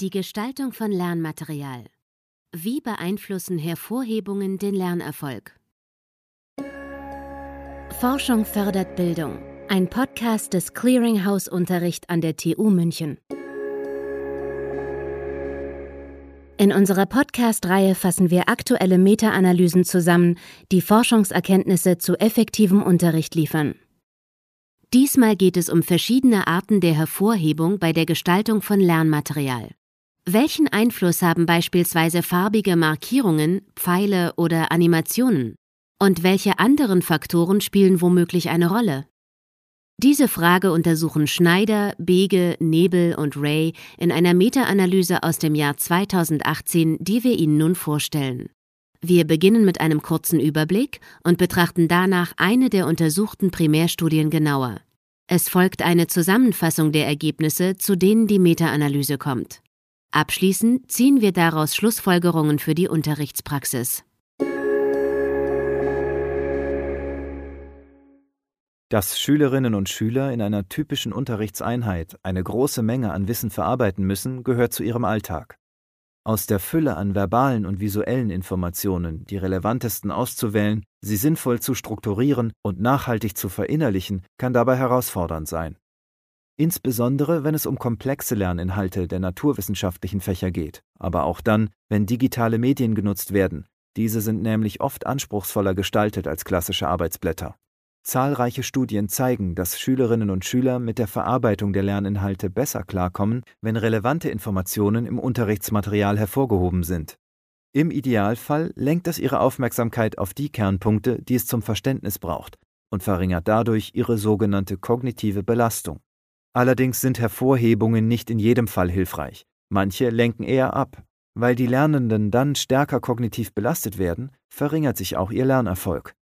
Die Gestaltung von Lernmaterial. Wie beeinflussen Hervorhebungen den Lernerfolg? Forschung fördert Bildung. Ein Podcast des Clearinghouse Unterricht an der TU München. In unserer Podcast-Reihe fassen wir aktuelle Meta-Analysen zusammen, die Forschungserkenntnisse zu effektivem Unterricht liefern. Diesmal geht es um verschiedene Arten der Hervorhebung bei der Gestaltung von Lernmaterial. Welchen Einfluss haben beispielsweise farbige Markierungen, Pfeile oder Animationen? Und welche anderen Faktoren spielen womöglich eine Rolle? Diese Frage untersuchen Schneider, Bege, Nebel und Ray in einer Meta-Analyse aus dem Jahr 2018, die wir Ihnen nun vorstellen. Wir beginnen mit einem kurzen Überblick und betrachten danach eine der untersuchten Primärstudien genauer. Es folgt eine Zusammenfassung der Ergebnisse, zu denen die Meta-Analyse kommt. Abschließend ziehen wir daraus Schlussfolgerungen für die Unterrichtspraxis. Dass Schülerinnen und Schüler in einer typischen Unterrichtseinheit eine große Menge an Wissen verarbeiten müssen, gehört zu ihrem Alltag. Aus der Fülle an verbalen und visuellen Informationen die relevantesten auszuwählen, sie sinnvoll zu strukturieren und nachhaltig zu verinnerlichen, kann dabei herausfordernd sein insbesondere wenn es um komplexe Lerninhalte der naturwissenschaftlichen Fächer geht, aber auch dann, wenn digitale Medien genutzt werden. Diese sind nämlich oft anspruchsvoller gestaltet als klassische Arbeitsblätter. Zahlreiche Studien zeigen, dass Schülerinnen und Schüler mit der Verarbeitung der Lerninhalte besser klarkommen, wenn relevante Informationen im Unterrichtsmaterial hervorgehoben sind. Im Idealfall lenkt es ihre Aufmerksamkeit auf die Kernpunkte, die es zum Verständnis braucht, und verringert dadurch ihre sogenannte kognitive Belastung. Allerdings sind Hervorhebungen nicht in jedem Fall hilfreich. Manche lenken eher ab. Weil die Lernenden dann stärker kognitiv belastet werden, verringert sich auch ihr Lernerfolg.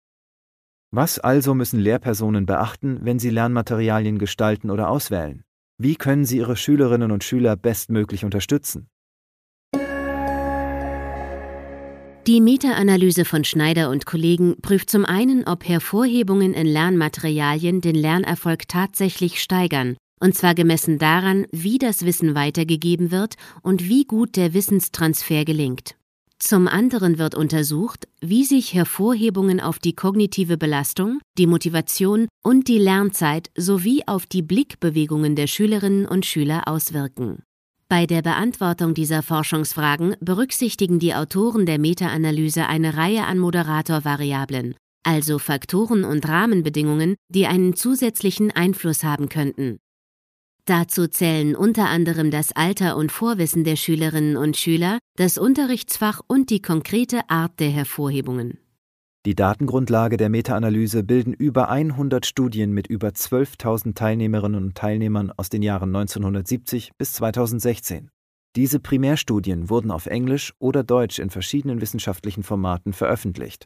Was also müssen Lehrpersonen beachten, wenn sie Lernmaterialien gestalten oder auswählen? Wie können sie ihre Schülerinnen und Schüler bestmöglich unterstützen? Die Meta-Analyse von Schneider und Kollegen prüft zum einen, ob Hervorhebungen in Lernmaterialien den Lernerfolg tatsächlich steigern und zwar gemessen daran, wie das Wissen weitergegeben wird und wie gut der Wissenstransfer gelingt. Zum anderen wird untersucht, wie sich Hervorhebungen auf die kognitive Belastung, die Motivation und die Lernzeit sowie auf die Blickbewegungen der Schülerinnen und Schüler auswirken. Bei der Beantwortung dieser Forschungsfragen berücksichtigen die Autoren der Meta-Analyse eine Reihe an Moderatorvariablen, also Faktoren und Rahmenbedingungen, die einen zusätzlichen Einfluss haben könnten. Dazu zählen unter anderem das Alter und Vorwissen der Schülerinnen und Schüler, das Unterrichtsfach und die konkrete Art der Hervorhebungen. Die Datengrundlage der Meta-Analyse bilden über 100 Studien mit über 12.000 Teilnehmerinnen und Teilnehmern aus den Jahren 1970 bis 2016. Diese Primärstudien wurden auf Englisch oder Deutsch in verschiedenen wissenschaftlichen Formaten veröffentlicht.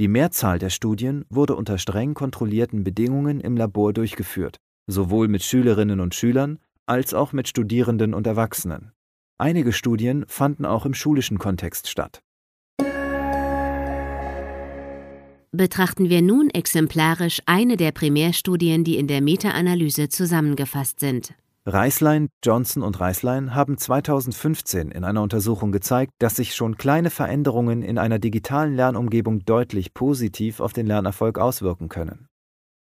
Die Mehrzahl der Studien wurde unter streng kontrollierten Bedingungen im Labor durchgeführt sowohl mit Schülerinnen und Schülern als auch mit Studierenden und Erwachsenen. Einige Studien fanden auch im schulischen Kontext statt. Betrachten wir nun exemplarisch eine der Primärstudien, die in der Meta-Analyse zusammengefasst sind. Reislein, Johnson und Reislein haben 2015 in einer Untersuchung gezeigt, dass sich schon kleine Veränderungen in einer digitalen Lernumgebung deutlich positiv auf den Lernerfolg auswirken können.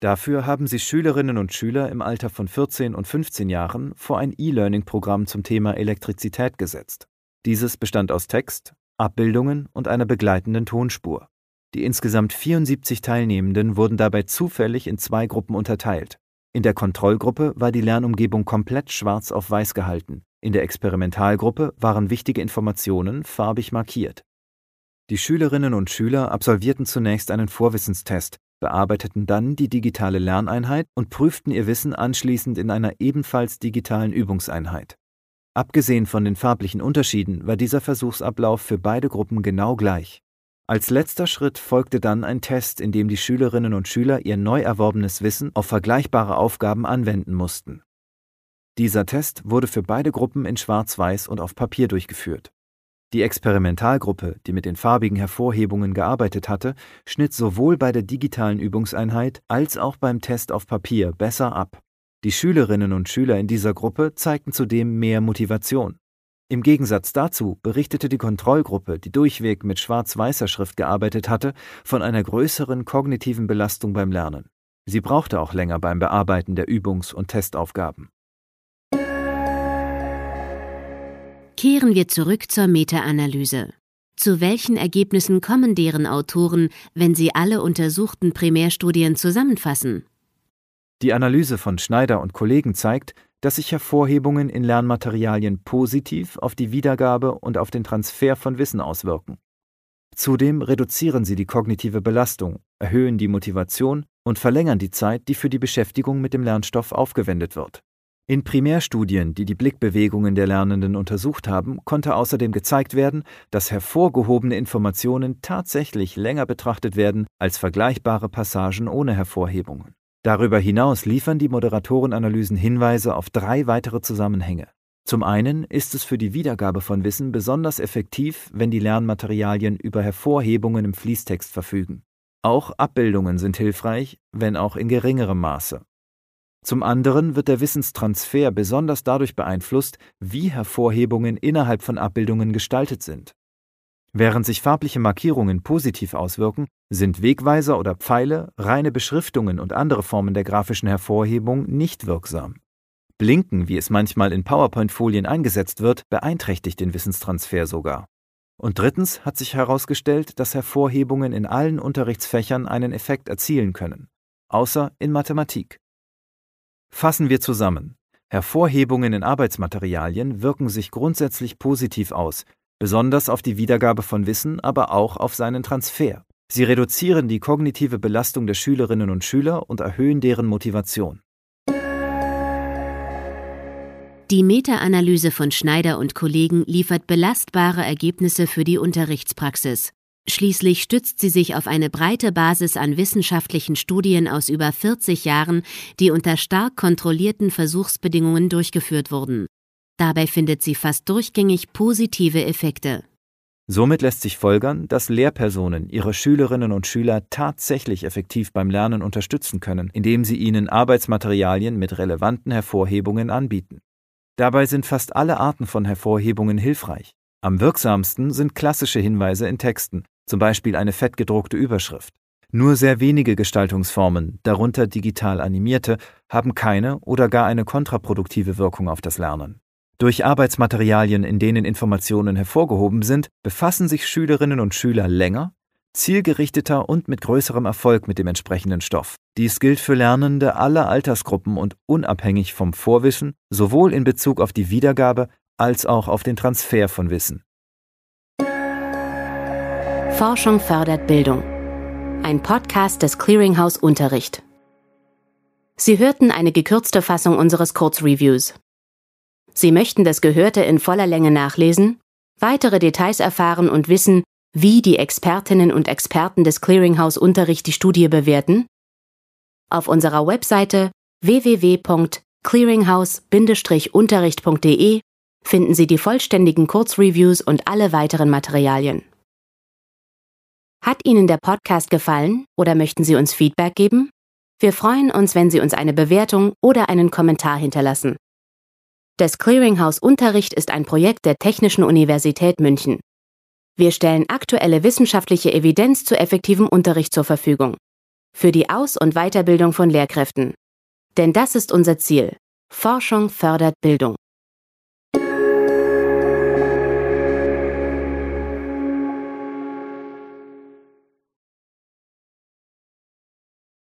Dafür haben sie Schülerinnen und Schüler im Alter von 14 und 15 Jahren vor ein E-Learning-Programm zum Thema Elektrizität gesetzt. Dieses bestand aus Text, Abbildungen und einer begleitenden Tonspur. Die insgesamt 74 Teilnehmenden wurden dabei zufällig in zwei Gruppen unterteilt. In der Kontrollgruppe war die Lernumgebung komplett schwarz auf weiß gehalten. In der Experimentalgruppe waren wichtige Informationen farbig markiert. Die Schülerinnen und Schüler absolvierten zunächst einen Vorwissenstest, bearbeiteten dann die digitale Lerneinheit und prüften ihr Wissen anschließend in einer ebenfalls digitalen Übungseinheit. Abgesehen von den farblichen Unterschieden war dieser Versuchsablauf für beide Gruppen genau gleich. Als letzter Schritt folgte dann ein Test, in dem die Schülerinnen und Schüler ihr neu erworbenes Wissen auf vergleichbare Aufgaben anwenden mussten. Dieser Test wurde für beide Gruppen in Schwarz-Weiß und auf Papier durchgeführt. Die Experimentalgruppe, die mit den farbigen Hervorhebungen gearbeitet hatte, schnitt sowohl bei der digitalen Übungseinheit als auch beim Test auf Papier besser ab. Die Schülerinnen und Schüler in dieser Gruppe zeigten zudem mehr Motivation. Im Gegensatz dazu berichtete die Kontrollgruppe, die durchweg mit schwarz-weißer Schrift gearbeitet hatte, von einer größeren kognitiven Belastung beim Lernen. Sie brauchte auch länger beim Bearbeiten der Übungs- und Testaufgaben. Kehren wir zurück zur Meta-Analyse. Zu welchen Ergebnissen kommen deren Autoren, wenn sie alle untersuchten Primärstudien zusammenfassen? Die Analyse von Schneider und Kollegen zeigt, dass sich Hervorhebungen in Lernmaterialien positiv auf die Wiedergabe und auf den Transfer von Wissen auswirken. Zudem reduzieren sie die kognitive Belastung, erhöhen die Motivation und verlängern die Zeit, die für die Beschäftigung mit dem Lernstoff aufgewendet wird. In Primärstudien, die die Blickbewegungen der Lernenden untersucht haben, konnte außerdem gezeigt werden, dass hervorgehobene Informationen tatsächlich länger betrachtet werden als vergleichbare Passagen ohne Hervorhebungen. Darüber hinaus liefern die Moderatorenanalysen Hinweise auf drei weitere Zusammenhänge. Zum einen ist es für die Wiedergabe von Wissen besonders effektiv, wenn die Lernmaterialien über Hervorhebungen im Fließtext verfügen. Auch Abbildungen sind hilfreich, wenn auch in geringerem Maße. Zum anderen wird der Wissenstransfer besonders dadurch beeinflusst, wie Hervorhebungen innerhalb von Abbildungen gestaltet sind. Während sich farbliche Markierungen positiv auswirken, sind Wegweiser oder Pfeile, reine Beschriftungen und andere Formen der grafischen Hervorhebung nicht wirksam. Blinken, wie es manchmal in PowerPoint-Folien eingesetzt wird, beeinträchtigt den Wissenstransfer sogar. Und drittens hat sich herausgestellt, dass Hervorhebungen in allen Unterrichtsfächern einen Effekt erzielen können, außer in Mathematik. Fassen wir zusammen. Hervorhebungen in Arbeitsmaterialien wirken sich grundsätzlich positiv aus, besonders auf die Wiedergabe von Wissen, aber auch auf seinen Transfer. Sie reduzieren die kognitive Belastung der Schülerinnen und Schüler und erhöhen deren Motivation. Die Meta-Analyse von Schneider und Kollegen liefert belastbare Ergebnisse für die Unterrichtspraxis. Schließlich stützt sie sich auf eine breite Basis an wissenschaftlichen Studien aus über 40 Jahren, die unter stark kontrollierten Versuchsbedingungen durchgeführt wurden. Dabei findet sie fast durchgängig positive Effekte. Somit lässt sich folgern, dass Lehrpersonen ihre Schülerinnen und Schüler tatsächlich effektiv beim Lernen unterstützen können, indem sie ihnen Arbeitsmaterialien mit relevanten Hervorhebungen anbieten. Dabei sind fast alle Arten von Hervorhebungen hilfreich. Am wirksamsten sind klassische Hinweise in Texten, zum Beispiel eine fettgedruckte Überschrift. Nur sehr wenige Gestaltungsformen, darunter digital animierte, haben keine oder gar eine kontraproduktive Wirkung auf das Lernen. Durch Arbeitsmaterialien, in denen Informationen hervorgehoben sind, befassen sich Schülerinnen und Schüler länger, zielgerichteter und mit größerem Erfolg mit dem entsprechenden Stoff. Dies gilt für Lernende aller Altersgruppen und unabhängig vom Vorwissen, sowohl in Bezug auf die Wiedergabe als auch auf den Transfer von Wissen. Forschung fördert Bildung. Ein Podcast des Clearinghouse Unterricht. Sie hörten eine gekürzte Fassung unseres Kurzreviews. Sie möchten das Gehörte in voller Länge nachlesen, weitere Details erfahren und wissen, wie die Expertinnen und Experten des Clearinghouse Unterricht die Studie bewerten? Auf unserer Webseite www.clearinghouse-unterricht.de finden Sie die vollständigen Kurzreviews und alle weiteren Materialien. Hat Ihnen der Podcast gefallen oder möchten Sie uns Feedback geben? Wir freuen uns, wenn Sie uns eine Bewertung oder einen Kommentar hinterlassen. Das Clearinghouse Unterricht ist ein Projekt der Technischen Universität München. Wir stellen aktuelle wissenschaftliche Evidenz zu effektivem Unterricht zur Verfügung. Für die Aus- und Weiterbildung von Lehrkräften. Denn das ist unser Ziel. Forschung fördert Bildung.